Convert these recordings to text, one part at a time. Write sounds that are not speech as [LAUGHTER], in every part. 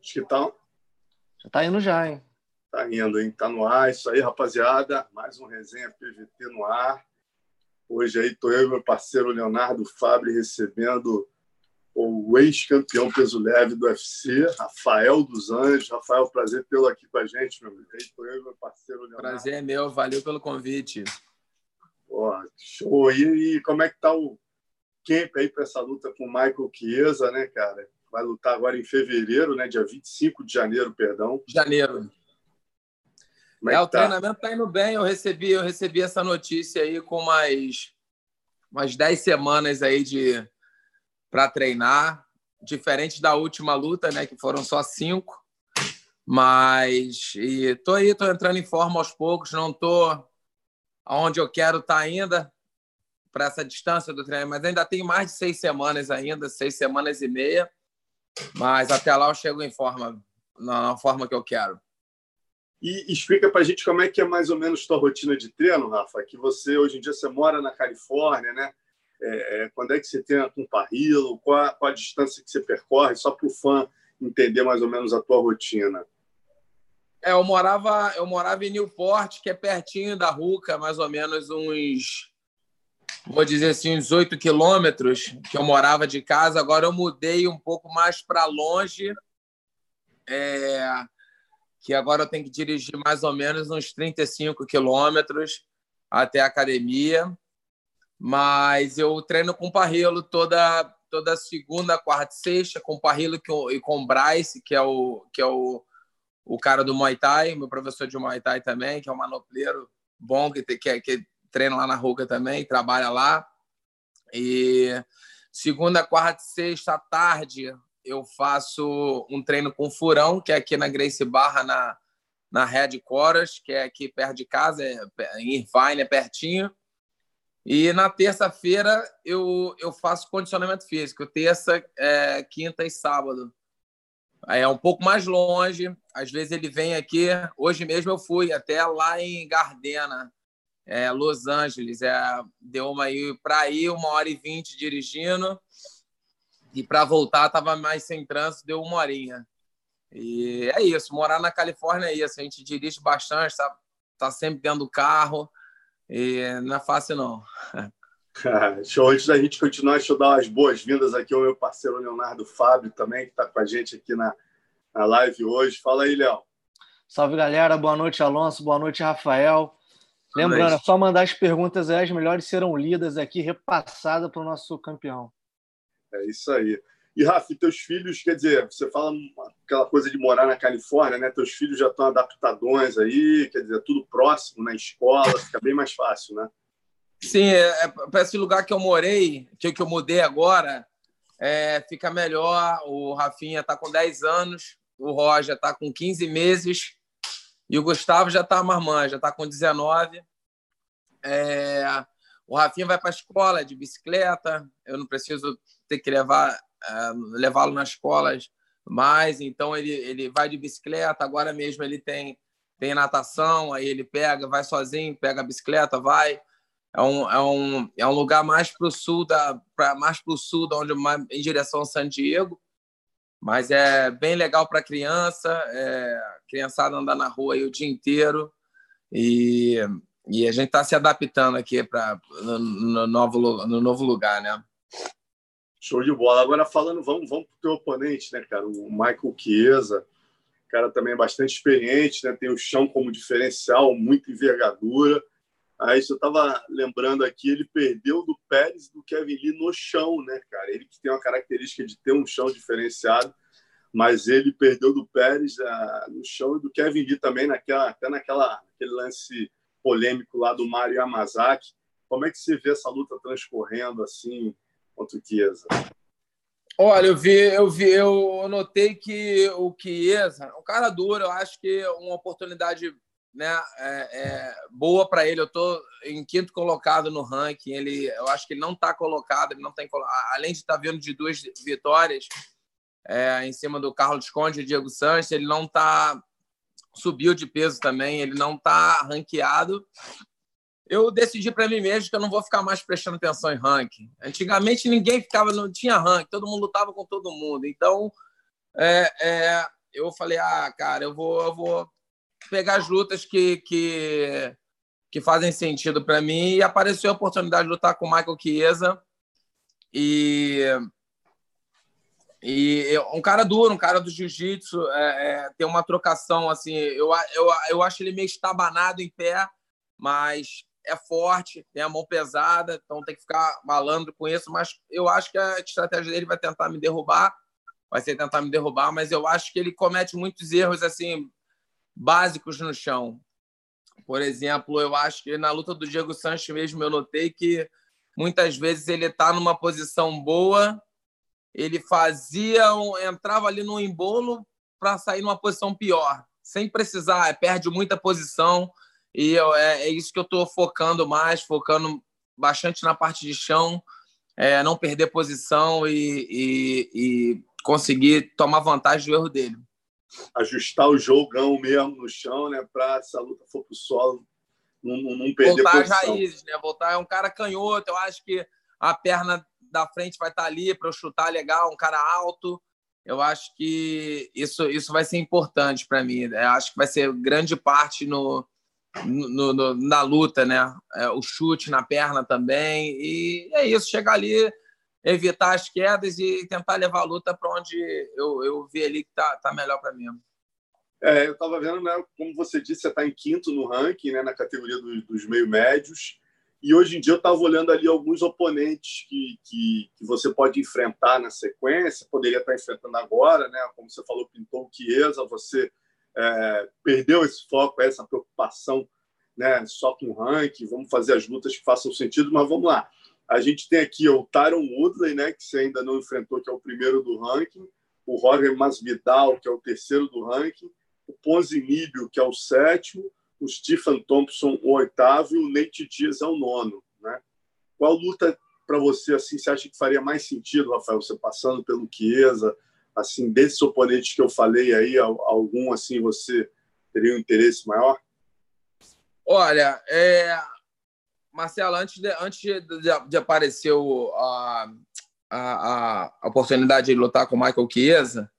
Acho que tá. Já tá indo já, hein? Tá indo, hein? Tá no ar. Isso aí, rapaziada. Mais um resenha PVT no ar. Hoje aí tô eu e meu parceiro Leonardo Fabre recebendo o ex-campeão peso leve do UFC, Rafael dos Anjos. Rafael, prazer tê-lo aqui com a gente, meu amigo. Aí tô eu e meu parceiro Leonardo. Prazer é meu, valeu pelo convite. Pô, show. E, e como é que tá o camp aí para essa luta com o Michael Chiesa, né, cara? Vai lutar agora em fevereiro, né? Dia 25 de janeiro, perdão. Janeiro. Como é, É, o tá? treinamento tá indo bem. Eu recebi, eu recebi essa notícia aí com mais umas 10 semanas aí de para treinar, diferente da última luta, né, que foram só cinco. Mas e tô aí, tô entrando em forma aos poucos, não tô aonde eu quero estar ainda para essa distância do treino, mas ainda tem mais de seis semanas ainda, seis semanas e meia. Mas até lá eu chego em forma, na forma que eu quero. E explica para a gente como é que é mais ou menos tua rotina de treino, Rafa. Que você hoje em dia você mora na Califórnia, né? É, é, quando é que você treina com parrilo? Qual, a- qual a distância que você percorre? Só para o fã entender mais ou menos a tua rotina. É, eu morava, eu morava em Newport, que é pertinho da Ruca, mais ou menos uns, vou dizer assim, uns 8 quilômetros que eu morava de casa. Agora eu mudei um pouco mais para longe, é, que agora eu tenho que dirigir mais ou menos uns 35 quilômetros até a academia. Mas eu treino com Parrilo toda toda segunda, quarta e sexta, com Parrilo que eu- e com Bryce, que é o que é o o cara do Muay Thai, meu professor de Muay Thai também, que é um manopleiro bom, que, que, é- que treina lá na Ruca também, trabalha lá. E segunda, quarta e sexta à tarde eu faço um treino com furão, que é aqui na Grace Barra, na, na Headquarters, que é aqui perto de casa, é, em Irvine, é pertinho. E na terça-feira eu, eu faço condicionamento físico, terça, é, quinta e sábado. É um pouco mais longe. Às vezes ele vem aqui. Hoje mesmo eu fui até lá em Gardena, é, Los Angeles. É, deu uma aí para ir uma hora e vinte dirigindo e para voltar tava mais sem trânsito, deu uma horinha. E é isso. Morar na Califórnia é isso. A gente dirige bastante, tá, tá sempre dentro do carro e não é fácil não. Show. Antes da gente continuar, deixa eu dar as boas-vindas aqui ao meu parceiro Leonardo Fábio também, que está com a gente aqui na, na live hoje. Fala aí, Léo. Salve, galera. Boa noite, Alonso. Boa noite, Rafael. Lembrando, é só mandar as perguntas aí, as melhores serão lidas aqui, repassadas para o nosso campeão. É isso aí. E, Rafa, teus filhos, quer dizer, você fala aquela coisa de morar na Califórnia, né? Teus filhos já estão adaptadões aí, quer dizer, tudo próximo na escola, fica bem mais fácil, né? Sim, é, para esse lugar que eu morei, que, que eu mudei agora, é, fica melhor. O Rafinha está com 10 anos, o Roger está com 15 meses e o Gustavo já está marmã, já está com 19. É, o Rafinha vai para a escola de bicicleta, eu não preciso ter que levar é, levá-lo nas escolas mais, então ele, ele vai de bicicleta. Agora mesmo ele tem, tem natação, aí ele pega, vai sozinho, pega a bicicleta, vai. É um, é um, é um lugar mais para o sul da pra, mais para o sul da onde em direção a San Diego mas é bem legal para criança é, criançada andar na rua o dia inteiro e, e a gente está se adaptando aqui para no, no novo no novo lugar né Show de bola. Agora falando, vamos, vamos para o teu oponente, né, cara? O Michael Chiesa. cara também é bastante experiente, né? Tem o chão como diferencial, muita envergadura. Aí eu estava lembrando aqui, ele perdeu do Pérez do Kevin Lee no chão, né, cara? Ele que tem uma característica de ter um chão diferenciado, mas ele perdeu do Pérez ah, no chão e do Kevin Lee também, naquela, até naquela, naquele lance polêmico lá do Mario Yamazaki. Como é que você vê essa luta transcorrendo assim contra o Chiesa? Olha, eu vi, eu vi, eu notei que o Chiesa, um cara duro, eu acho que uma oportunidade né, é, é boa para ele. Eu estou em quinto colocado no ranking. Ele, eu acho que ele não está colocado, ele não tem além de estar tá vindo de duas vitórias é, em cima do Carlos Conde e Diego Sanches, ele não está subiu de peso também, ele não está ranqueado. Eu decidi para mim mesmo que eu não vou ficar mais prestando atenção em ranking. Antigamente ninguém ficava, não tinha ranking, todo mundo lutava com todo mundo. Então, é, é, eu falei, ah, cara, eu vou, eu vou pegar as lutas que, que, que fazem sentido para mim. E apareceu a oportunidade de lutar com o Michael Chiesa. E, e um cara duro, um cara do jiu-jitsu, é, é, tem uma trocação assim. Eu, eu, eu acho ele meio estabanado em pé, mas é forte, tem a mão pesada, então tem que ficar malandro com isso. Mas eu acho que a estratégia dele vai tentar me derrubar, vai ser tentar me derrubar, mas eu acho que ele comete muitos erros assim básicos no chão. Por exemplo, eu acho que na luta do Diego Sanches mesmo eu notei que muitas vezes ele está numa posição boa, ele fazia, um, entrava ali no embolo para sair numa posição pior, sem precisar, perde muita posição e eu, é, é, isso que eu estou focando mais, focando bastante na parte de chão, é, não perder posição e, e, e conseguir tomar vantagem do erro dele ajustar o jogão mesmo no chão, né? Para se a luta for pro solo, não, não perder Voltar posição. às raízes, né? Voltar é um cara canhoto, eu acho que a perna da frente vai estar tá ali para eu chutar legal, um cara alto. Eu acho que isso, isso vai ser importante para mim. Eu acho que vai ser grande parte no, no, no, na luta, né? É, o chute na perna também. E é isso, chegar ali, evitar as quedas e tentar levar a luta para onde eu, eu vi ali que tá, tá melhor para mim. É, eu estava vendo, né, como você disse, você está em quinto no ranking, né, na categoria dos, dos meio médios. E hoje em dia eu estava olhando ali alguns oponentes que, que, que, você pode enfrentar na sequência, poderia estar enfrentando agora, né? Como você falou, pintou o Chiesa, você é, perdeu esse foco, essa preocupação né, só com o ranking, vamos fazer as lutas que façam sentido, mas vamos lá. A gente tem aqui o Tyron Woodley, né, que você ainda não enfrentou, que é o primeiro do ranking, o Jorge Masvidal, que é o terceiro do ranking, o Ponzinibio, que é o sétimo, o Stephen Thompson, o oitavo, e o Nate Diaz é o nono. Né? Qual luta para você assim você acha que faria mais sentido, Rafael, você passando pelo Chiesa, assim, desses oponentes que eu falei aí, algum assim você teria um interesse maior? Olha, é, Marcelo, antes de, antes de, de aparecer o, a, a, a, oportunidade de lutar com o Michael Chiesa,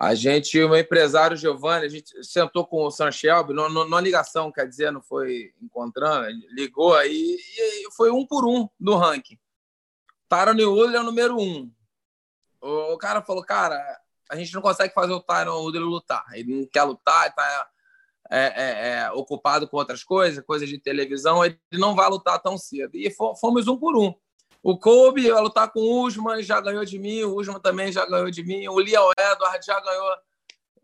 a gente, o meu empresário Giovanni, a gente sentou com o San Shelby, numa ligação, quer dizer, não foi encontrando, ligou aí e foi um por um no ranking. Tyron Woodley é o número um. O, cara falou, cara, a gente não consegue fazer o Tyron Woodley lutar. Ele não quer lutar, está é, é, é, ocupado com outras coisas, coisas de televisão, ele não vai lutar tão cedo. E fomos um por um. O Kobe vai lutar com o Usman, já ganhou de mim, o Usman também já ganhou de mim, o Leon Edward já ganhou,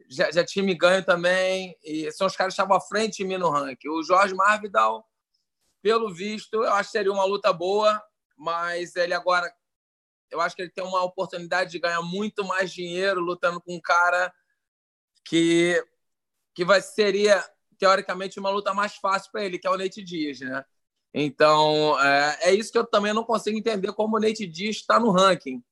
já, já tinha me ganho também, e são os caras que estavam à frente de mim no ranking. O Jorge Marvidal, pelo visto, eu acho que seria uma luta boa, mas ele agora, eu acho que ele tem uma oportunidade de ganhar muito mais dinheiro lutando com um cara que que vai, seria, teoricamente, uma luta mais fácil para ele, que é o Nate Diaz, né? Então, é, é, isso que eu também não consigo entender como o Nate Diaz está no ranking.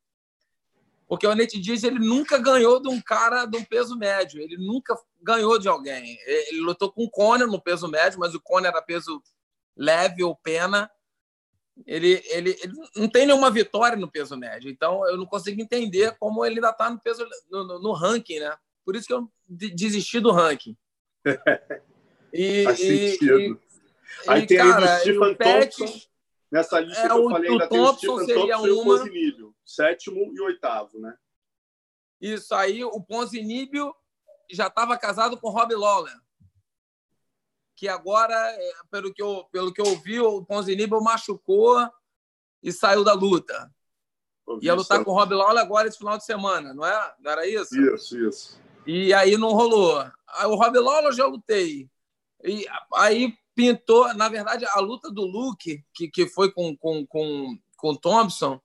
Porque o Nate Diaz ele nunca ganhou de um cara de um peso médio. Ele nunca ganhou de alguém. Ele lutou com o Conor no peso médio, mas o Conor era peso leve ou pena. Ele, ele, ele, não tem nenhuma vitória no peso médio. Então, eu não consigo entender como ele ainda está no, peso, no, no, no ranking, né? Por isso que eu desisti do ranking. [LAUGHS] E, Faz sentido. E, Aí e, tem cara, aí o Stephen Thompson. Nessa lista é, que eu falei, ainda tem o Stephen Thompson uma... e o Ponzinibio. Sétimo e oitavo, né? Isso aí, o Ponzinibio já estava casado com o Rob Lawler. Que agora, é, pelo que eu, pelo que eu ouvi, o Ponzinibio machucou e saiu da luta. Ia lutar com o Rob Lawler agora esse final de semana, não é? Não era isso? Isso, isso. E aí não rolou. O Rob Lawler já lutei. E aí pintou, na verdade, a luta do Luke, que, que foi com, com, com, com Thompson,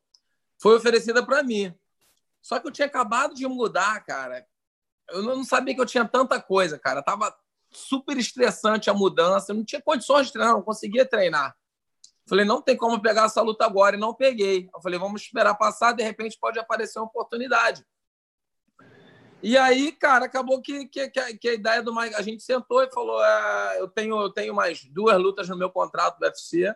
foi oferecida para mim. Só que eu tinha acabado de mudar, cara. Eu não sabia que eu tinha tanta coisa, cara. Tava super estressante a mudança, eu não tinha condições de treinar, não conseguia treinar. Falei, não tem como pegar essa luta agora, e não peguei. Eu falei, vamos esperar passar, de repente pode aparecer uma oportunidade. E aí, cara, acabou que, que, que a ideia do Mike, a gente sentou e falou: é, eu, tenho, eu tenho mais duas lutas no meu contrato do UFC.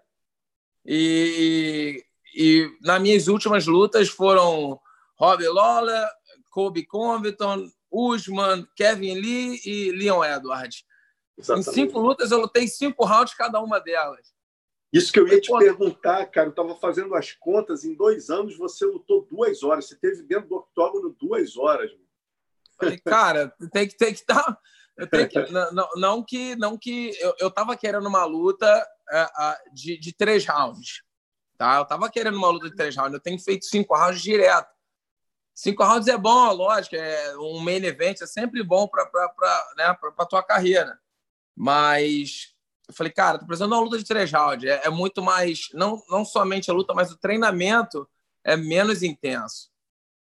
E, e nas minhas últimas lutas foram Robbie Lawler, Kobe Covington, Usman, Kevin Lee e Leon Edwards. Exatamente. Em cinco lutas, eu lutei cinco rounds cada uma delas. Isso que eu ia te perguntar, cara. Eu estava fazendo as contas. Em dois anos, você lutou duas horas. Você teve dentro do octógono duas horas. Falei, cara, tem que, tem que estar. Eu tenho que, [LAUGHS] não, não, que não que eu, eu tava querendo uma luta uh, de, de três rounds. Tá? Eu tava querendo uma luta de três rounds. Eu tenho feito cinco rounds direto. Cinco rounds é bom, lógico. É um main event é sempre bom para né, a tua carreira. Mas eu falei, cara, tô precisando de uma luta de três rounds. É, é, muito mais, não, não somente a luta, mas o treinamento é menos intenso.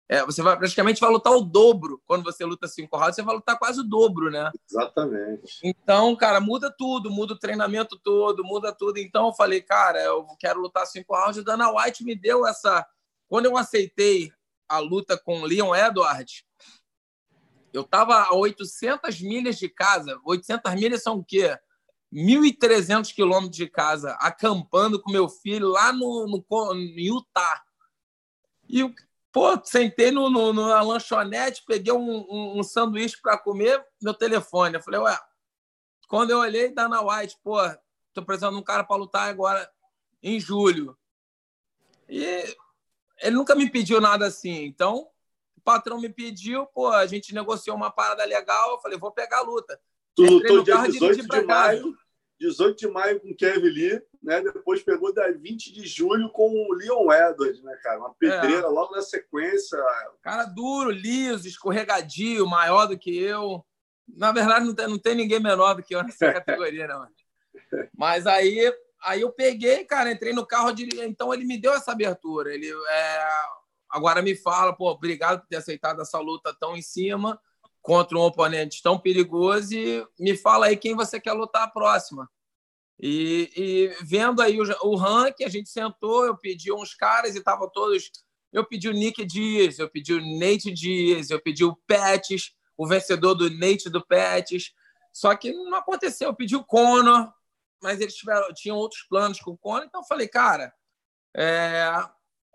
É, você vai praticamente vai lutar o dobro quando você luta cinco rounds, você vai lutar quase o dobro, né? Exatamente. Então, cara, muda tudo, muda o treinamento todo, muda tudo. Então, eu falei, cara, eu quero lutar cinco rounds. E Dana White me deu essa. Quando eu aceitei a luta com Leon Edwards, eu tava a 800 milhas de casa. 800 milhas são o quê? 1.300 quilômetros de casa, acampando com meu filho lá no, no, no Utah. E, pô, sentei no, no, na lanchonete, peguei um, um, um sanduíche para comer, meu telefone. Eu falei, ué, quando eu olhei, Dana White, pô, tô precisando de um cara para lutar agora em julho. E ele nunca me pediu nada assim. Então, o patrão me pediu, pô, a gente negociou uma parada legal, eu falei, vou pegar a luta. Tu lutou dia 18 de maio, 18 de maio com Kevin Lee, né? Depois pegou da 20 de julho com o Leon Edwards, né, cara? Uma pedreira é. logo na sequência. Cara duro, liso, escorregadio, maior do que eu. Na verdade, não tem, não tem ninguém menor do que eu nessa [LAUGHS] categoria, não. Mas aí, aí eu peguei, cara, entrei no carro de. Então ele me deu essa abertura. Ele é... agora me fala, pô, obrigado por ter aceitado essa luta tão em cima contra um oponente tão perigoso e me fala aí quem você quer lutar a próxima. E, e vendo aí o, o ranking, a gente sentou, eu pedi uns caras e estavam todos. Eu pedi o Nick Dias, eu pedi o Nate Dias, eu pedi o Pettis, o vencedor do Nate do Pettis. Só que não aconteceu. Eu pedi o Conor, mas eles tiveram, tinham outros planos com o Conor. Então eu falei, cara, é,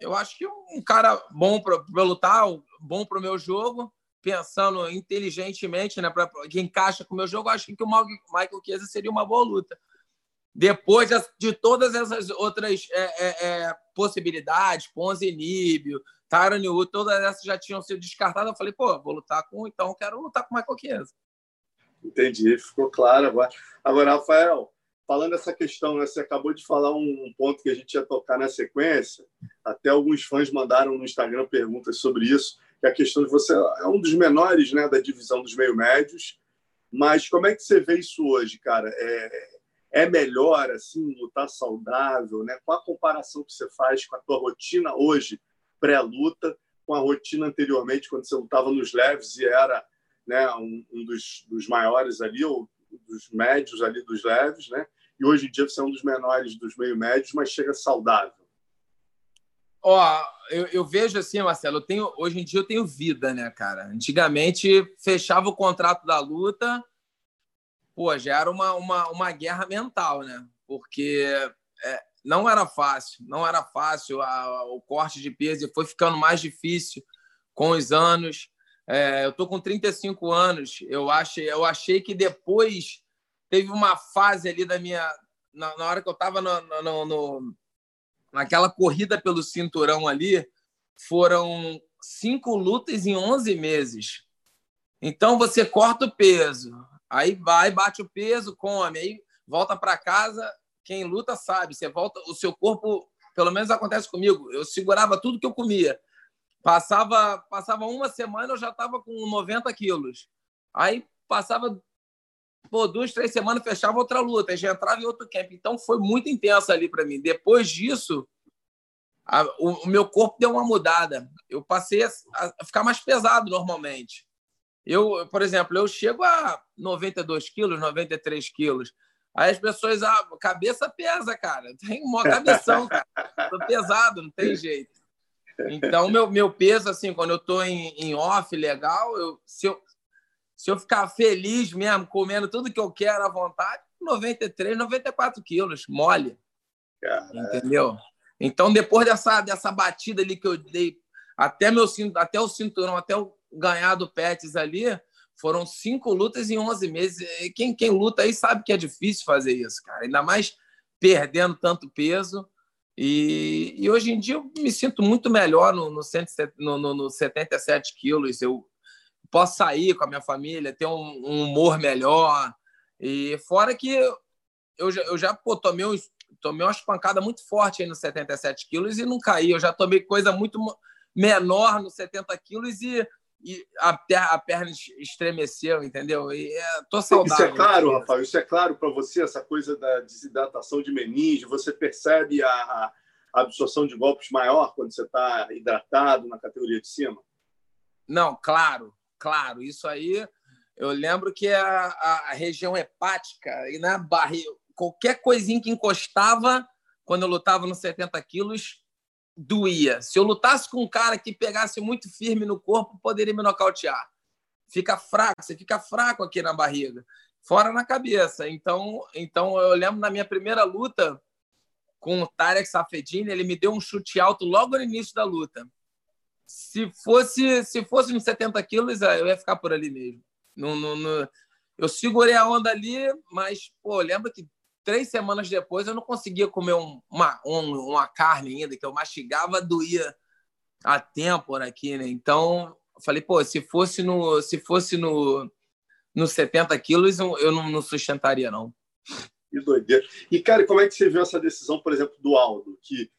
eu acho que um cara bom para lutar, bom para o meu jogo pensando inteligentemente, né, para que encaixa com o meu jogo, acho que o Michael Chiesa seria uma boa luta. Depois de todas essas outras é, é, é, possibilidades, Ponzi Níbio, Wood, todas essas já tinham sido descartadas, eu falei, pô, vou lutar com, então quero lutar com o Michael Chiesa. Entendi, ficou claro agora. Agora, Rafael, falando essa questão, né, você acabou de falar um ponto que a gente ia tocar na sequência, até alguns fãs mandaram no Instagram perguntas sobre isso, que a questão de você é um dos menores né, da divisão dos meio-médios, mas como é que você vê isso hoje, cara? É, é melhor assim lutar saudável, né? Qual a comparação que você faz com a tua rotina hoje pré-luta com a rotina anteriormente quando você lutava nos leves e era né, um, um dos, dos, maiores ali ou dos médios ali dos leves, né? E hoje em dia você é um dos menores dos meio médios, mas chega saudável. Ó, eu, eu, vejo assim, Marcelo, eu tenho, hoje em dia eu tenho vida, né, cara? Antigamente fechava o contrato da luta, pô, já era uma, uma, uma guerra mental, né? Porque é, não era fácil, não era fácil a, o corte de peso e foi ficando mais difícil com os anos. É, eu tô com 35 anos, eu achei, eu achei que depois teve uma fase ali da minha. Na, na hora que eu estava no, no, no naquela corrida pelo cinturão ali, foram cinco lutas em 11 meses. Então você corta o peso, aí vai, bate o peso, come, aí volta para casa. Quem luta sabe, você volta, o seu corpo, pelo menos acontece comigo, eu segurava tudo que eu comia. Passava, passava uma semana, eu já estava com 90 quilos. Aí passava pô, duas, três semanas fechava outra luta, já entrava em outro camp. Então foi muito intenso ali para mim. Depois disso, a, o, o, meu corpo deu uma mudada. Eu passei a, a, ficar mais pesado normalmente. Eu, por exemplo, eu chego a 92 quilos, 93 quilos. Aí as pessoas, a cabeça pesa, cara. [LAUGHS] Tem uma cabeção, cara. Tô pesado, não tem jeito. Então, meu, meu peso, assim, quando eu tô em, em off legal, eu, se, eu, se eu ficar feliz mesmo, comendo tudo que eu quero à vontade, 93, 94 quilos, mole. Entendeu? Então, depois dessa, dessa batida ali que eu dei até, meu, até o cinturão, até o ganhar do Pets ali, foram cinco lutas em 11 meses. Quem, quem luta aí sabe que é difícil fazer isso, cara. Ainda mais perdendo tanto peso. E, e hoje em dia eu me sinto muito melhor no, no, no, no, no 77 quilos. Eu posso sair com a minha família, ter um, um humor melhor. E fora que eu já, eu já pô, tomei, uns, tomei umas pancadas muito fortes aí no 77 quilos e não caí. Eu já tomei coisa muito menor no 70 quilos e, e a, a perna estremeceu, entendeu? E é, tô saudável. Isso é claro, Rafael, isso é claro para você, essa coisa da desidratação de meninge, você percebe a, a absorção de golpes maior quando você está hidratado na categoria de cima? Não, claro, claro. Isso aí, eu lembro que a, a região hepática e na barriga, qualquer coisinha que encostava quando eu lutava nos 70 quilos, doía. Se eu lutasse com um cara que pegasse muito firme no corpo, poderia me nocautear. Fica fraco, você fica fraco aqui na barriga, fora na cabeça. Então, então eu lembro na minha primeira luta com o Tarek Safedini, ele me deu um chute alto logo no início da luta. Se fosse se fosse nos 70 quilos, eu ia ficar por ali mesmo. No, no, no... Eu segurei a onda ali, mas pô, lembra que três semanas depois eu não conseguia comer um, uma, um, uma carne ainda, que eu mastigava, doía a têmpora aqui, né? Então, falei, pô, se fosse no, se fosse no, no 70 quilos, eu não, não sustentaria, não. Que doideira. E, cara, como é que você viu essa decisão, por exemplo, do Aldo, que,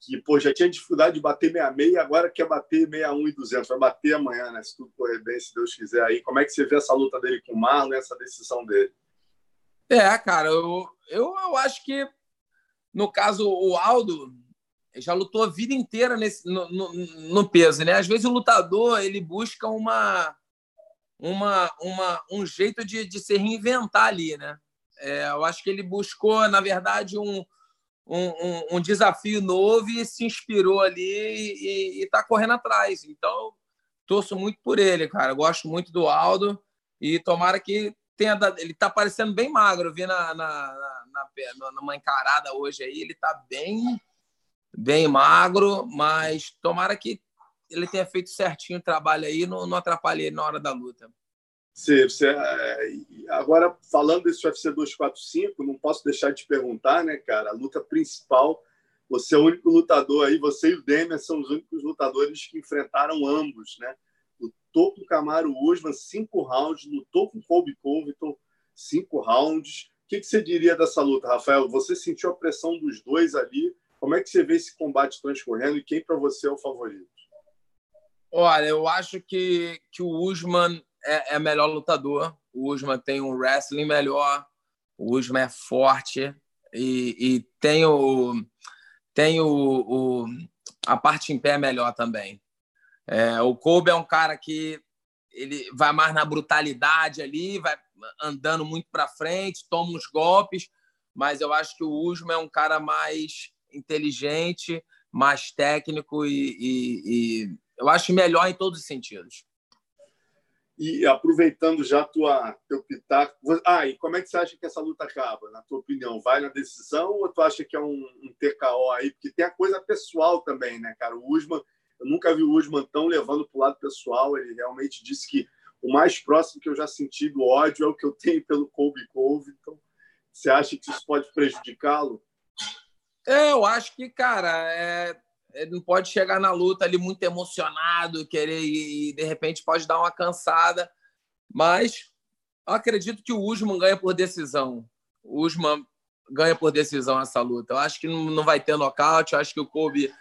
que pô, já tinha dificuldade de bater 66 e agora quer bater 61 e 200. Vai bater amanhã, né? Se tudo correr bem, se Deus quiser aí. Como é que você vê essa luta dele com o Marlon essa decisão dele? É, cara, eu, eu, eu acho que, no caso, o Aldo já lutou a vida inteira nesse, no, no, no, peso, né? Às vezes o lutador ele busca uma, uma, uma, um jeito de, de se reinventar ali, né? É, eu acho que ele buscou, na verdade, um, um, um desafio novo e se inspirou ali e está correndo atrás. Então, torço muito por ele, cara. gosto muito do Aldo e tomara que tenha dado. Ele está parecendo bem magro. Eu vi na, na, na, na, numa encarada hoje aí, ele está bem, bem magro, mas tomara que ele tenha feito certinho o trabalho aí, não, não atrapalhe ele na hora da luta. Você, você, é, agora, falando desse UFC 245, não posso deixar de perguntar, né, cara? A luta principal, você é o único lutador aí, você e o Demian são os únicos lutadores que enfrentaram ambos, né? Lutou com o Camaro Usman, cinco rounds, lutou com o Colby Covington, cinco rounds. O que, que você diria dessa luta, Rafael? Você sentiu a pressão dos dois ali? Como é que você vê esse combate transcorrendo e quem para você é o favorito? Olha, eu acho que, que o Usman é, é melhor lutador. O Usman tem um wrestling melhor. O Usman é forte e, e tem, o, tem o, o, a parte em pé melhor também. É, o Kobe é um cara que ele vai mais na brutalidade ali, vai andando muito para frente, toma uns golpes, mas eu acho que o Usman é um cara mais inteligente, mais técnico e, e, e eu acho melhor em todos os sentidos. E aproveitando já tua teu pitaco, ah, e como é que você acha que essa luta acaba, na tua opinião? Vai na decisão ou tu acha que é um, um TKO aí? Porque tem a coisa pessoal também, né, cara? O Usman, eu nunca vi o Usman tão levando para o lado pessoal. Ele realmente disse que o mais próximo que eu já senti do ódio é o que eu tenho pelo Colby Cove. Então, você acha que isso pode prejudicá-lo? Eu acho que, cara, é, ele não pode chegar na luta ali muito emocionado, querer e de repente pode dar uma cansada. Mas acredito que o Usman ganha por decisão. O Usman ganha por decisão essa luta. Eu acho que não vai ter nocaute. Eu acho que o Kobe.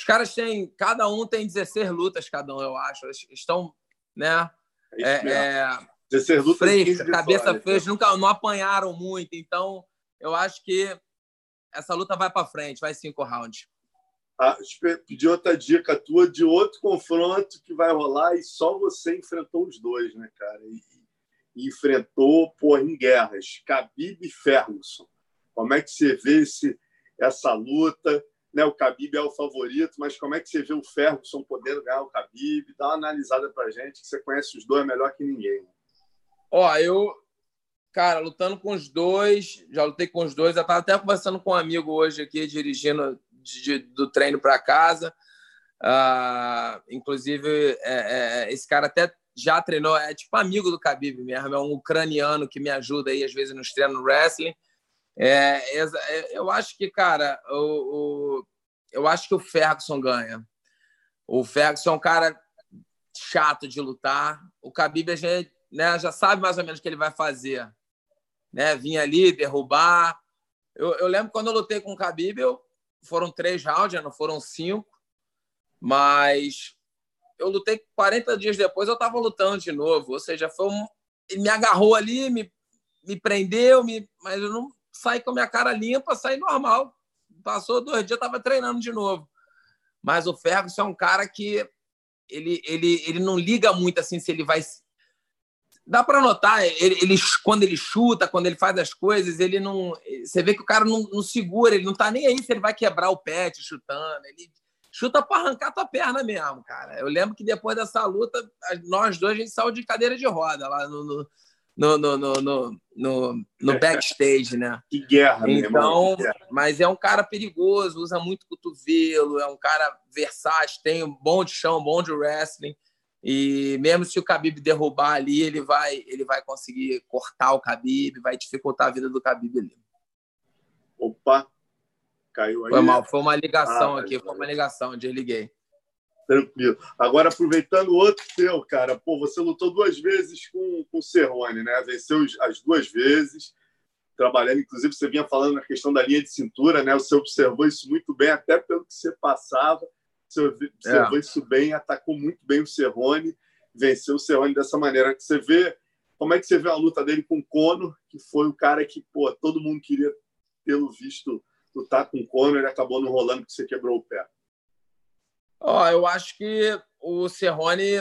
Os caras têm. Cada um tem 16 lutas, cada um, eu acho. Eles estão, né? É, é, 16 lutas. Fresca, cabeça fresca. Nunca não apanharam muito. Então, eu acho que essa luta vai para frente, vai cinco rounds pedir outra dica tua de outro confronto que vai rolar e só você enfrentou os dois, né, cara? E, e enfrentou, pô, em guerras, Khabib e Ferguson. Como é que você vê esse, essa luta? Né, o Khabib é o favorito, mas como é que você vê o Ferguson podendo ganhar o Khabib? Dá uma analisada pra gente, que você conhece os dois melhor que ninguém. Ó, eu, cara, lutando com os dois, já lutei com os dois, eu estava até conversando com um amigo hoje aqui, dirigindo de, do treino para casa. Uh, inclusive, é, é, esse cara até já treinou, é tipo amigo do Khabib mesmo, é um ucraniano que me ajuda aí às vezes nos treinos no wrestling. É, é, eu acho que, cara, o, o, eu acho que o Ferguson ganha. O Ferguson é um cara chato de lutar. O Khabib a gente né, já sabe mais ou menos o que ele vai fazer. Né? Vir ali, derrubar. Eu, eu lembro quando eu lutei com o Khabib, eu, foram três rounds, não foram cinco. Mas eu lutei 40 dias depois, eu estava lutando de novo. Ou seja, foi um... ele me agarrou ali, me, me prendeu, me... mas eu não saí com a minha cara limpa, saí normal. Passou dois dias, estava treinando de novo. Mas o Ferguson é um cara que ele, ele, ele não liga muito assim se ele vai. Dá para notar, ele, ele, quando ele chuta, quando ele faz as coisas, ele não. Você vê que o cara não, não segura, ele não tá nem aí se ele vai quebrar o pé chutando. Ele chuta para arrancar tua perna mesmo, cara. Eu lembro que depois dessa luta, nós dois a gente saiu de cadeira de roda lá no, no no, no, no, no, no backstage, né? Que guerra, Então, mas é um cara perigoso, usa muito cotovelo, é um cara versátil, tem um bom de chão, bom de wrestling. E mesmo se o Khabib derrubar ali, ele vai, ele vai conseguir cortar o Khabib, vai dificultar a vida do Khabib ali. Opa, caiu aí. Foi mal, foi uma ligação ah, aqui, foi uma ligação, onde eu liguei. Tranquilo. Agora, aproveitando outro teu, cara, pô, você lutou duas vezes com, com o Cerrone, né? Venceu as duas vezes, trabalhando, inclusive você vinha falando na questão da linha de cintura, né? Você observou isso muito bem, até pelo que você passava. Você observou é. isso bem, atacou muito bem o Cerrone, venceu o Cerrone dessa maneira. Você vê como é que você vê a luta dele com o Cono, que foi o cara que, pô, todo mundo queria tê-lo visto lutar com o Cono, ele acabou não rolando porque você quebrou o pé. Oh, eu acho que o Cerrone,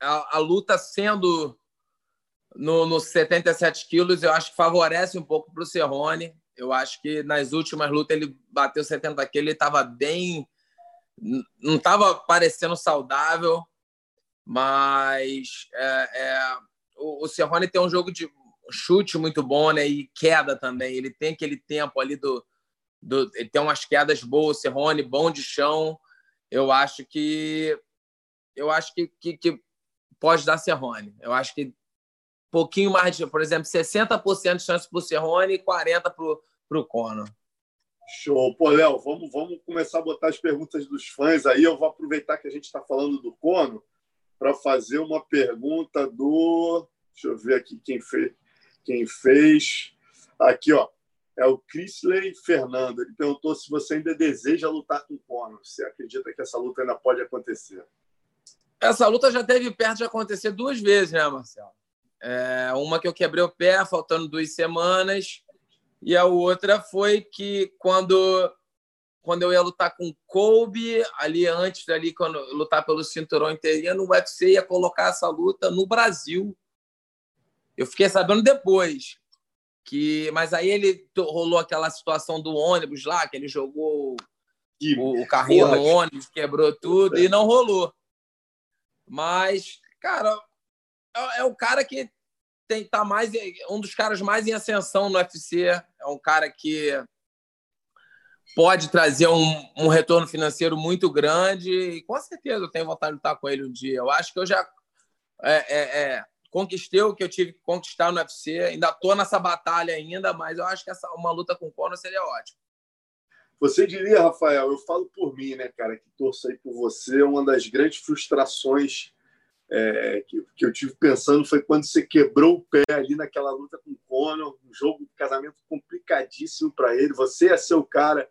a, a luta sendo no, no 77 quilos, eu acho que favorece um pouco para o Cerrone. Eu acho que nas últimas lutas ele bateu 70 quilos, ele estava bem. Não estava parecendo saudável, mas é, é, o, o Cerrone tem um jogo de chute muito bom né, e queda também. Ele tem aquele tempo ali do. do ele tem umas quedas boas, o Cerrone, bom de chão eu acho que eu acho que, que, que pode dar Serrone. Eu acho que pouquinho mais, de, por exemplo, 60% de chance para o Serrone e 40% para o Conor. Show. Pô, Léo, vamos, vamos começar a botar as perguntas dos fãs aí. Eu vou aproveitar que a gente está falando do Cono para fazer uma pergunta do. Deixa eu ver aqui quem fez. Quem fez. Aqui, ó é o Chrisley Fernando. Ele perguntou se você ainda deseja lutar com Conor. Você acredita que essa luta ainda pode acontecer? Essa luta já teve perto de acontecer duas vezes, né, Marcelo? É, uma que eu quebrei o pé, faltando duas semanas, e a outra foi que quando quando eu ia lutar com Kobe, ali antes dali, quando lutar pelo cinturão interino, o UFC ia colocar essa luta no Brasil. Eu fiquei sabendo depois que mas aí ele rolou aquela situação do ônibus lá que ele jogou o, o, carrinho Porra. no ônibus quebrou tudo e não rolou. Mas cara é, é o cara que tem tá mais um dos caras mais em ascensão no UFC é um cara que pode trazer um, um retorno financeiro muito grande e com certeza eu tenho vontade de lutar com ele um dia. Eu acho que eu já é, é, é conquistei o que eu tive que conquistar no UFC. Ainda estou nessa batalha ainda, mas eu acho que essa, uma luta com o Conor seria ótima. Você diria, Rafael, eu falo por mim, né, cara, que torço aí por você. Uma das grandes frustrações é, que, que eu tive pensando foi quando você quebrou o pé ali naquela luta com o Conor, um jogo de casamento complicadíssimo para ele. Você é seu cara,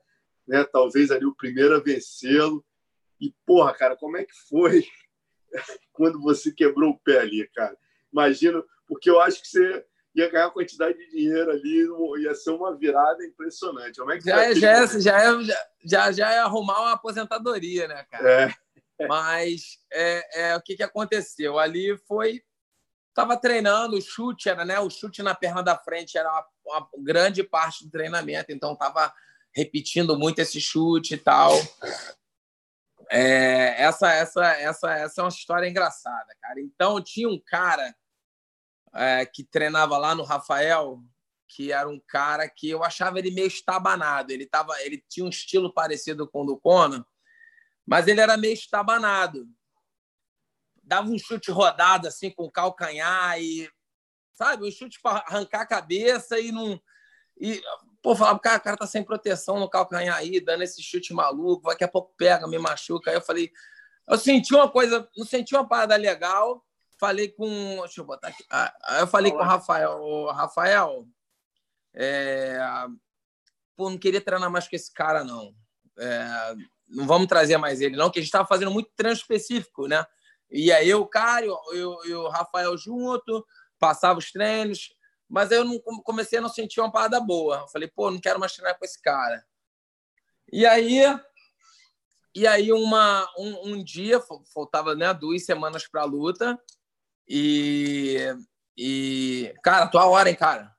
né, talvez ali o primeiro a vencê-lo. E, porra, cara, como é que foi [LAUGHS] quando você quebrou o pé ali, cara? Imagino, porque eu acho que você ia ganhar quantidade de dinheiro ali, ia ser uma virada impressionante. Como é que já, é, já, é, já, é, já, já é arrumar uma aposentadoria, né, cara? É. Mas é, é, o que, que aconteceu? Ali foi. Estava treinando, o chute era, né? O chute na perna da frente era uma, uma grande parte do treinamento, então estava repetindo muito esse chute e tal. É, essa, essa, essa, essa é uma história engraçada, cara. Então tinha um cara é, que treinava lá no Rafael, que era um cara que eu achava ele meio estabanado. Ele, tava, ele tinha um estilo parecido com o do Conan, Mas ele era meio estabanado. Dava um chute rodado assim com o calcanhar e sabe, um chute para arrancar a cabeça e não e pô, falava, cara, o cara tá sem proteção no calcanhar aí, dando esse chute maluco, daqui a pouco pega, me machuca. Aí eu falei, eu senti uma coisa, não senti uma parada legal. Falei com, deixa eu botar aqui. Ah, aí eu falei Olá. com o Rafael, Rafael, é, pô, não queria treinar mais com esse cara não. É, não vamos trazer mais ele, não, que a gente estava fazendo muito treino específico, né? E aí eu, cara, eu, eu, eu o Rafael junto, passava os treinos, mas aí eu não, comecei a não sentir uma parada boa. Eu falei, pô, não quero mais treinar com esse cara. E aí, e aí uma, um, um dia, faltava né, duas semanas para a luta, e, e, cara, tua hora, hein, cara?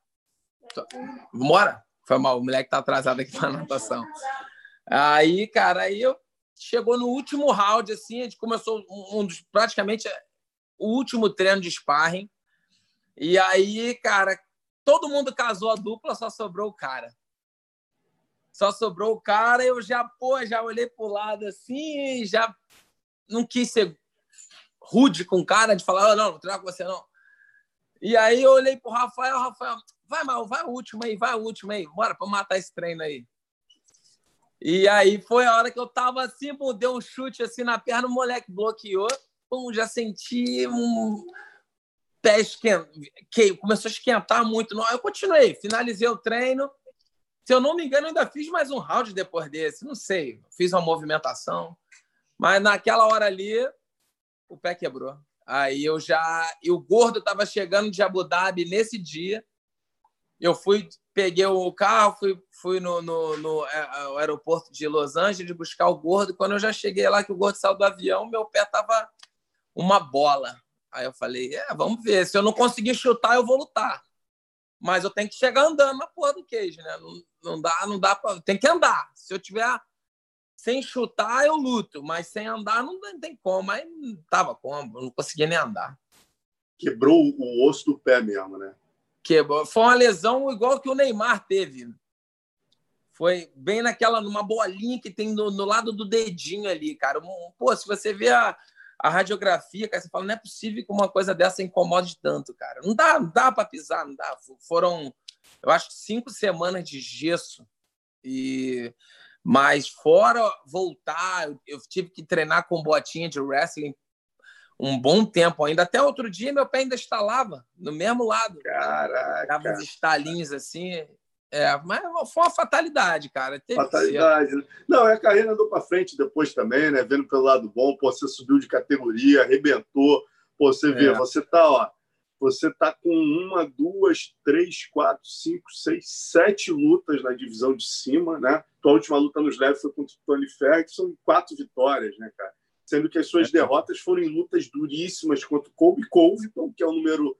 Bora? Foi mal, o moleque tá atrasado aqui [LAUGHS] para natação. Aí, cara, aí eu chegou no último round, assim, a gente começou um dos praticamente o último treino de sparring. E aí, cara, todo mundo casou a dupla, só sobrou o cara. Só sobrou o cara, eu já, pô, já olhei pro lado assim, já não quis ser rude com o cara de falar, oh, não, não treinar com você não. E aí eu olhei pro Rafael, Rafael, vai mal, vai o último aí, vai o último aí, bora para matar esse treino aí. E aí foi a hora que eu tava assim, pô, deu um chute assim na perna, o moleque bloqueou, pum, já senti um pé esquenta, que começou a esquentar muito. Eu continuei, finalizei o treino. Se eu não me engano, ainda fiz mais um round depois desse, não sei, fiz uma movimentação, mas naquela hora ali o pé quebrou. Aí eu já. E o gordo estava chegando de Abu Dhabi nesse dia. Eu fui, peguei o carro, fui, fui no, no, no, é, aeroporto de Los Angeles buscar o gordo. Quando eu já cheguei lá, que o gordo saiu do avião, meu pé estava uma bola. Aí eu falei: é, vamos ver. Se eu não conseguir chutar, eu vou lutar. Mas eu tenho que chegar andando na porra do queijo, né? Não, não dá, não dá para. Tem que andar. Se eu tiver sem chutar, eu luto, mas sem andar não tem como. Aí não tava como, não conseguia nem andar. Quebrou o osso do pé mesmo, né? Quebrou. Foi uma lesão igual que o Neymar teve. Foi bem naquela, numa bolinha que tem no, no lado do dedinho ali, cara. Pô, se você vê a, a radiografia, cara, você fala, não é possível que uma coisa dessa incomode tanto, cara. Não dá, não dá para pisar, não dá. Foram, eu acho, cinco semanas de gesso. E mas fora voltar, eu tive que treinar com botinha de wrestling um bom tempo ainda. Até outro dia, meu pé ainda estalava no mesmo lado. Caraca. Dava uns estalinhos assim. É, mas foi uma fatalidade, cara. Teve fatalidade. Né? Não, é a carreira andou para frente depois também, né? Vendo pelo lado bom, pô, você subiu de categoria, arrebentou. Pô, você vê, é. você tá, ó, você está com uma, duas, três, quatro, cinco, seis, sete lutas na divisão de cima, né? Tua última luta nos leves foi contra o Tony Ferguson, quatro vitórias, né, cara? Sendo que as suas é. derrotas foram em lutas duríssimas contra o Colby Covington, que é o número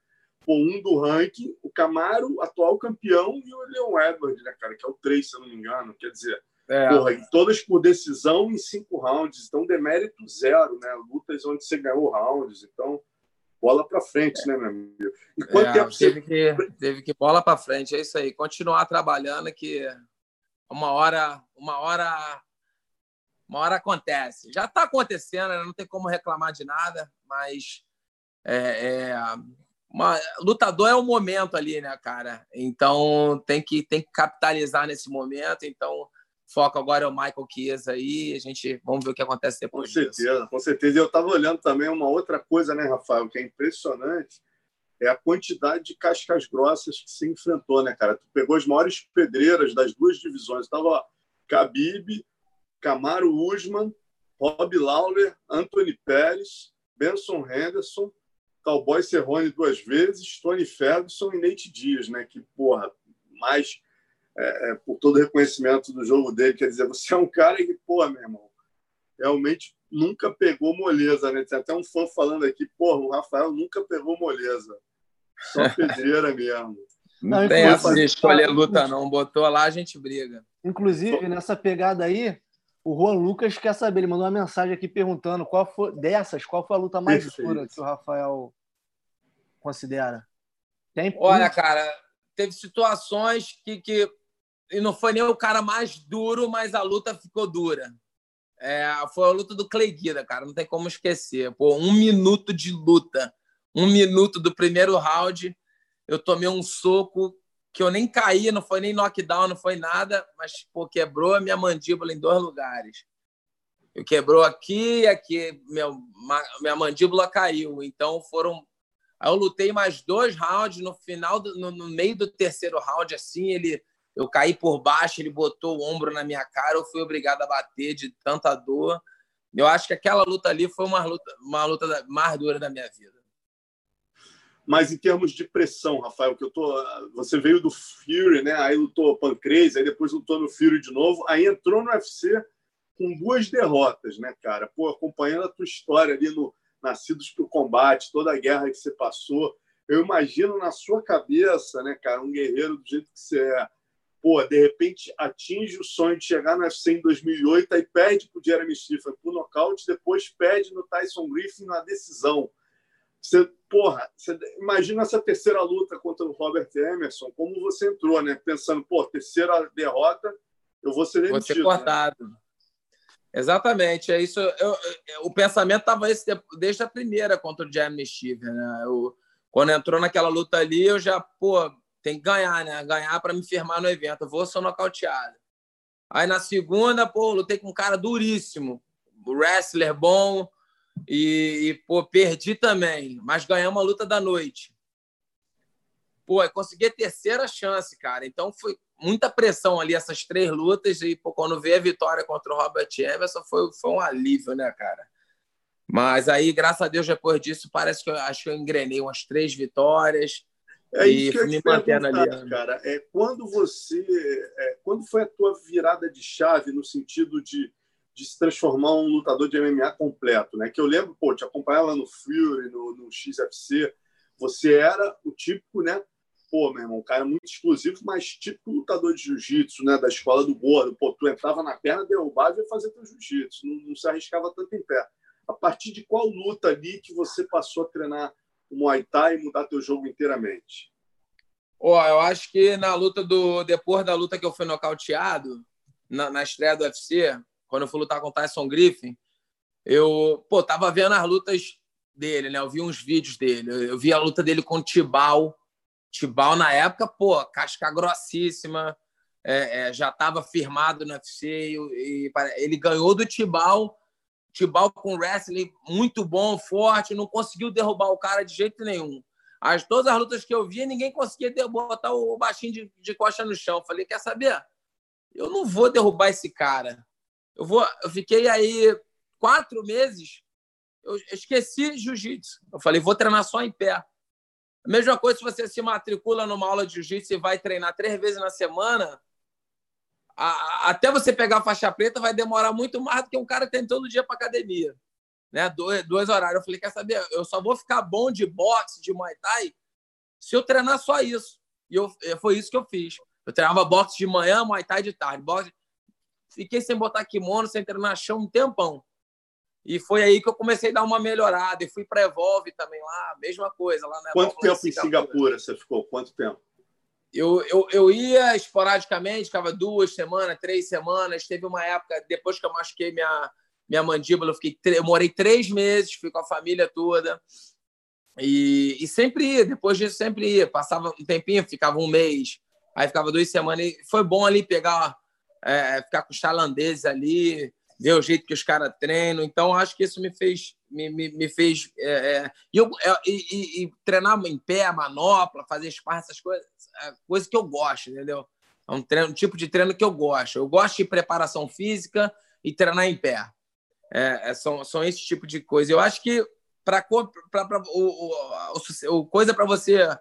um do ranking, o Camaro, atual campeão, e o Leon Edwards, né, cara, que é o três, se eu não me engano. Quer dizer, é. porra, todas por decisão em cinco rounds. Então, demérito zero, né? Lutas onde você ganhou rounds. Então, bola para frente, né, meu amigo? E quanto é, tempo teve você... que teve que bola para frente, é isso aí. Continuar trabalhando que uma hora, uma hora, uma hora acontece. Já está acontecendo, né? não tem como reclamar de nada, mas é, é, uma, lutador é o momento ali, né, cara? Então tem que tem que capitalizar nesse momento. Então foco agora é o Michael Chiesa aí. A gente vamos ver o que acontece depois. Com certeza, disso. com certeza. Eu estava olhando também uma outra coisa, né, Rafael, que é impressionante é a quantidade de cascas grossas que se enfrentou, né, cara? Tu pegou as maiores pedreiras das duas divisões. Estava Khabib, Camaro Usman, Rob Lawler, Anthony Pérez, Benson Henderson, Cowboy Cerrone duas vezes, Tony Ferguson e Nate Dias, né? Que, porra, mais é, é, por todo o reconhecimento do jogo dele. Quer dizer, você é um cara que, pô, meu irmão, realmente nunca pegou moleza, né? Tem até um fã falando aqui, porra, o Rafael nunca pegou moleza. Só [LAUGHS] pedreira mesmo. Não, não tem essa de escolher luta, não. Botou lá, a gente briga. Inclusive, nessa pegada aí, o Juan Lucas quer saber, ele mandou uma mensagem aqui perguntando qual foi dessas, qual foi a luta mais Perfeito. dura que o Rafael considera? Tem Olha, cara, teve situações que, que e não foi nem o cara mais duro, mas a luta ficou dura. É, foi a luta do Clay Guida, cara. Não tem como esquecer. Pô, um minuto de luta. Um minuto do primeiro round. Eu tomei um soco que eu nem caí, não foi nem knockdown, não foi nada, mas pô, quebrou a minha mandíbula em dois lugares. Eu quebrou aqui e aqui, meu, minha mandíbula caiu. Então foram. Aí eu lutei mais dois rounds. No final, do, no, no meio do terceiro round, assim, ele eu caí por baixo, ele botou o ombro na minha cara, eu fui obrigado a bater de tanta dor. Eu acho que aquela luta ali foi uma luta, uma luta mais dura da minha vida. Mas em termos de pressão, Rafael, que eu tô, você veio do Fury, né? Aí lutou Pancrase, aí depois lutou no Fury de novo, aí entrou no UFC com duas derrotas, né, cara? Pô, acompanhando a tua história ali no Nascidos para o Combate, toda a guerra que você passou, eu imagino na sua cabeça, né, cara, um guerreiro do jeito que você é, pô, de repente atinge o sonho de chegar no UFC em 2008, aí perde para o Jeremy Stephens por nocaute, depois perde no Tyson Griffin na decisão. Você, porra, você imagina essa terceira luta contra o Robert Emerson, como você entrou, né? Pensando, pô, terceira derrota, eu vou ser demitido. Vou ser né? cortado. Né? Exatamente, é isso. Eu, eu, o pensamento estava esse desde a primeira contra o Jeremy Steven, né? Eu, quando entrou naquela luta ali, eu já, pô, tem que ganhar, né? Ganhar para me firmar no evento. Eu vou ser nocauteado. Aí na segunda, pô, lutei com um cara duríssimo, wrestler bom, e, e pô, perdi também, mas ganhamos a luta da noite. Pô, eu consegui a terceira chance, cara. Então foi muita pressão ali essas três lutas e pô, quando veio a vitória contra o Robert Emerson foi, foi um alívio, né, cara? Mas aí, graças a Deus, depois disso, parece que eu acho que eu engrenei umas três vitórias. É isso que eu me mantendo ali. Né? Cara, é quando você, é, quando foi a tua virada de chave no sentido de, de se transformar um lutador de MMA completo, né? Que eu lembro, pô, te acompanhava no Fury, no, no XFC, você era o típico, né? Pô, meu irmão, um cara muito exclusivo, mas típico lutador de jiu-jitsu, né? Da escola do gordo. Pô, tu entrava na perna, derrubava e ia fazer teu jiu-jitsu. Não, não se arriscava tanto em pé. A partir de qual luta ali que você passou a treinar o Muay Thai e mudar teu jogo inteiramente? Ó, oh, eu acho que na luta do depois da luta que eu fui nocauteado na, na estreia do UFC, quando eu fui lutar com o Tyson Griffin, eu, pô, tava vendo as lutas dele, né? Eu vi uns vídeos dele. Eu, eu vi a luta dele com o Tibal. Tibal na época, pô, casca grossíssima, é, é, já estava firmado no UFC e, e, ele ganhou do Tibal. Tibal com wrestling muito bom, forte, não conseguiu derrubar o cara de jeito nenhum. As, todas as lutas que eu via, ninguém conseguia botar o baixinho de, de costa no chão. Falei, quer saber? Eu não vou derrubar esse cara. Eu vou. Eu fiquei aí quatro meses. Eu esqueci jiu-jitsu. Eu falei, vou treinar só em pé. A mesma coisa se você se matricula numa aula de jiu-jitsu e vai treinar três vezes na semana. A, até você pegar a faixa preta vai demorar muito mais do que um cara que tem todo dia para academia né? Dois, dois horários. Eu falei, quer saber? Eu só vou ficar bom de boxe, de Muay Thai, se eu treinar só isso. E eu, foi isso que eu fiz. Eu treinava boxe de manhã, Muay Thai de tarde. Boxe... Fiquei sem botar kimono, sem treinar chão um tempão. E foi aí que eu comecei a dar uma melhorada. E fui para Evolve também lá, mesma coisa. Lá na Quanto tempo em Singapura. Singapura você ficou? Quanto tempo? Eu, eu, eu ia esporadicamente, ficava duas semanas, três semanas. Teve uma época, depois que eu machuquei minha, minha mandíbula. Eu, fiquei, eu morei três meses, fui com a família toda. E, e sempre ia, depois disso sempre ia. Passava um tempinho, ficava um mês, aí ficava duas semanas. E foi bom ali pegar, é, ficar com os tailandeses ali, ver o jeito que os caras treinam. Então, acho que isso me fez. Me, me, me fez. É, é, eu, é, e, e, treinar em pé, manopla, fazer sparring, essas coisas, é coisa que eu gosto, entendeu? É um, treino, um tipo de treino que eu gosto. Eu gosto de preparação física e treinar em pé. É, é, são, são esse tipo de coisa. Eu acho que para o, o, o, coisa para você uh,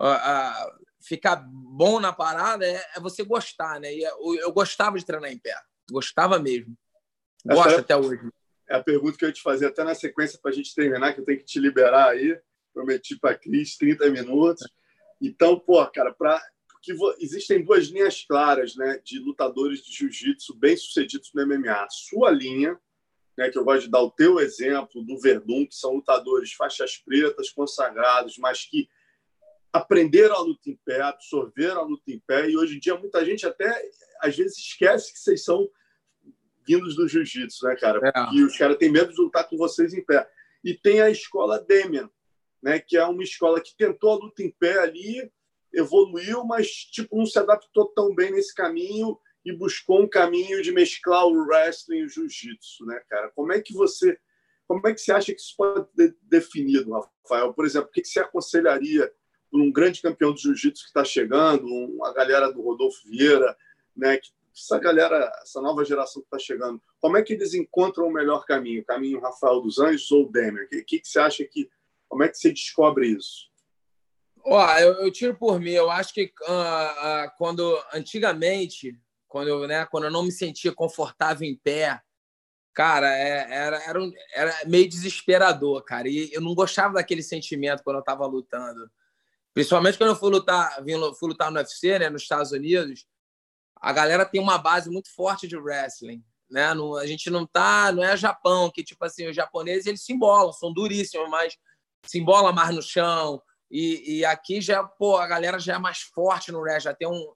uh, ficar bom na parada é, é, você gostar, né? E eu, eu, gostava de treinar em pé, gostava mesmo. Gosto é, até hoje. É a pergunta que eu ia te fazer até na sequência para a gente terminar, que eu tenho que te liberar aí. Prometi para a Cris 30 minutos. Então, pô, cara, para que existem duas linhas claras, né, de lutadores de jiu-jitsu bem-sucedidos no MMA. Sua linha, né, que eu gosto de dar o teu exemplo do Verdun, que são lutadores faixas pretas, consagrados, mas que aprenderam a luta em pé, absorveram a luta em pé, e hoje em dia muita gente até às vezes esquece que vocês são vindos do jiu-jitsu, né, cara? É. Porque os caras têm medo de lutar com vocês em pé. E tem a escola Demian, né, que é uma escola que tentou a luta em pé ali, evoluiu, mas tipo não se adaptou tão bem nesse caminho e buscou um caminho de mesclar o wrestling e o jiu-jitsu, né, cara? Como é que você como é que você acha que isso pode ser definido, Rafael? Por exemplo, o que você aconselharia para um grande campeão de jiu-jitsu que está chegando, a galera do Rodolfo Vieira, né, que essa galera, essa nova geração que está chegando, como é que eles encontram o melhor caminho? O caminho Rafael dos Anjos ou Demer? O que, que, você acha que. Como é que você descobre isso? Ó, eu, eu tiro por mim. Eu acho que uh, uh, quando antigamente, quando eu, né, quando eu não me sentia confortável em pé, cara, é, era, era, um, era meio desesperador, cara. E eu não gostava daquele sentimento quando eu estava lutando. Principalmente quando eu fui lutar, vim, fui lutar no UFC, né, nos Estados Unidos a galera tem uma base muito forte de wrestling. Né? A gente não tá, não é Japão, que tipo assim, os japoneses eles se embolam, são duríssimos, mas se embola mais no chão. E, e aqui já, pô, a galera já é mais forte no wrestling, já tem, um,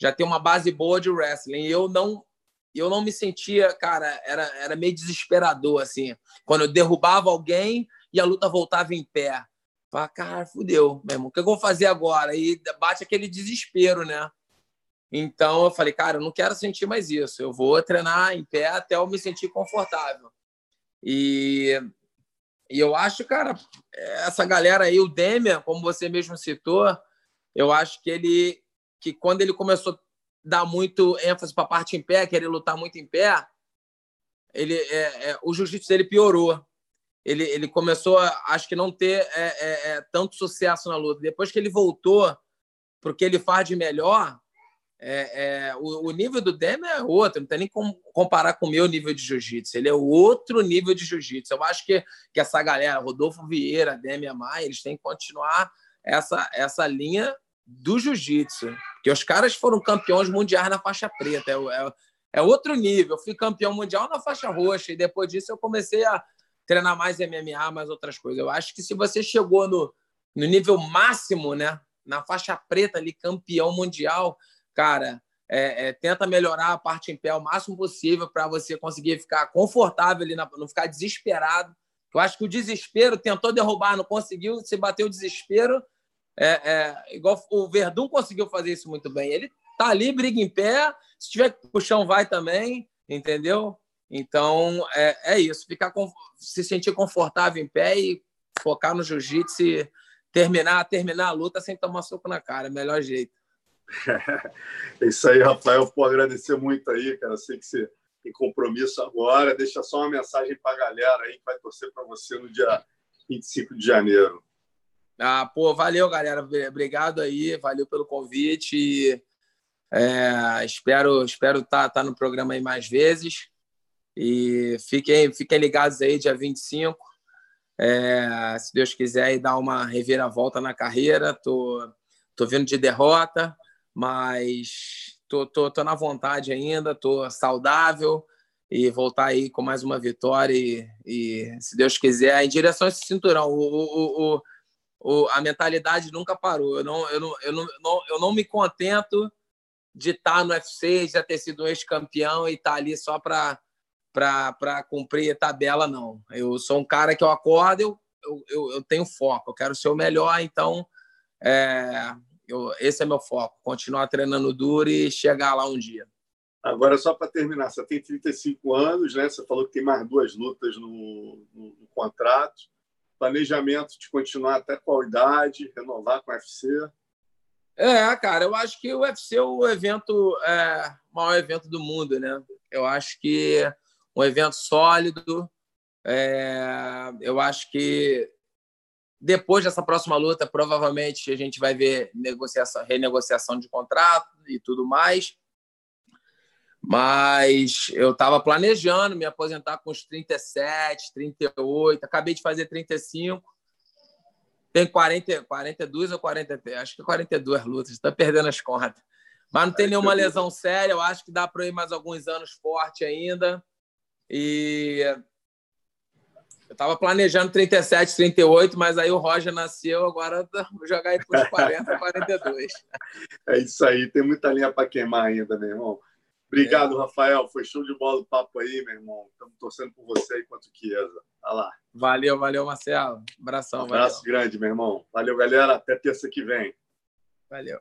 já tem uma base boa de wrestling. E eu não eu não me sentia, cara, era, era meio desesperador, assim. Quando eu derrubava alguém e a luta voltava em pé. Falei, cara, fudeu, meu irmão, o que eu vou fazer agora? E bate aquele desespero, né? Então eu falei, cara, eu não quero sentir mais isso. Eu vou treinar em pé até eu me sentir confortável. E, e eu acho, cara, essa galera aí, o Demian, como você mesmo citou, eu acho que ele, que quando ele começou a dar muito ênfase para a parte em pé, querer lutar muito em pé, ele, é, é, o jiu-jitsu dele piorou. Ele, ele começou, a, acho que não ter é, é, é tanto sucesso na luta. Depois que ele voltou para o que ele faz de melhor, é, é, o, o, nível do Demi é outro, não tem nem como comparar com o meu nível de jiu-jitsu. Ele é outro nível de jiu-jitsu. Eu acho que, que essa galera, Rodolfo Vieira, Demi Amai, eles têm que continuar essa, essa linha do jiu-jitsu. Porque os caras foram campeões mundiais na faixa preta. É, é, é, outro nível. Eu fui campeão mundial na faixa roxa e depois disso eu comecei a treinar mais MMA, mais outras coisas. Eu acho que se você chegou no, no nível máximo, né, na faixa preta ali, campeão mundial cara, é, é, tenta melhorar a parte em pé o máximo possível para você conseguir ficar confortável ali, na, não ficar desesperado. Eu acho que o desespero tentou derrubar, não conseguiu, se bateu o desespero. É, é, igual o Verdun conseguiu fazer isso muito bem. Ele tá ali, briga em pé, se tiver que puxão, vai também, entendeu? Então é, é isso, ficar se sentir confortável em pé e focar no jiu-jitsu terminar, terminar a luta sem tomar soco na cara, melhor jeito. [LAUGHS] É isso aí, Rafael. Pô, agradecer muito aí, cara. sei que você tem compromisso agora. Deixa só uma mensagem para a galera aí que vai torcer para você no dia 25 de janeiro. Ah, pô, valeu, galera. Obrigado aí, valeu pelo convite. É, espero espero estar tá, tá no programa aí mais vezes. E fiquem, fiquem ligados aí, dia 25. É, se Deus quiser, aí dar uma reviravolta na carreira. Tô, tô vindo de derrota mas tô, tô, tô na vontade ainda, tô saudável e voltar aí com mais uma vitória e, e se Deus quiser, em direção a esse cinturão. O, o, o, o, a mentalidade nunca parou. Eu não, eu, não, eu, não, eu não me contento de estar no UFC, já ter sido um ex-campeão e estar ali só para para cumprir tabela, não. Eu sou um cara que eu acordo, eu, eu, eu tenho foco, eu quero ser o melhor, então é, eu, esse é meu foco, continuar treinando duro e chegar lá um dia. Agora, só para terminar, você tem 35 anos, né? Você falou que tem mais duas lutas no, no, no contrato. Planejamento de continuar até qual idade, renovar com o UFC? É, cara, eu acho que o UFC é o evento, é, o maior evento do mundo, né? Eu acho que um evento sólido. É, eu acho que depois dessa próxima luta, provavelmente a gente vai ver negociação, renegociação de contrato e tudo mais. Mas eu estava planejando me aposentar com os 37, 38, acabei de fazer 35. Tem 40, 42 ou 43, acho que 42 lutas, está perdendo as contas. Mas não tem nenhuma lesão séria, eu acho que dá para ir mais alguns anos forte ainda. E eu estava planejando 37, 38, mas aí o Roger nasceu, agora vou jogar aí para os 40, 42. É isso aí, tem muita linha para queimar ainda, meu irmão. Obrigado, é. Rafael. Foi show de bola o papo aí, meu irmão. Estamos torcendo por você aí quanto Chiesa. Tá lá. Valeu, valeu, Marcelo. Abração. Um abraço valeu. grande, meu irmão. Valeu, galera. Até terça que vem. Valeu.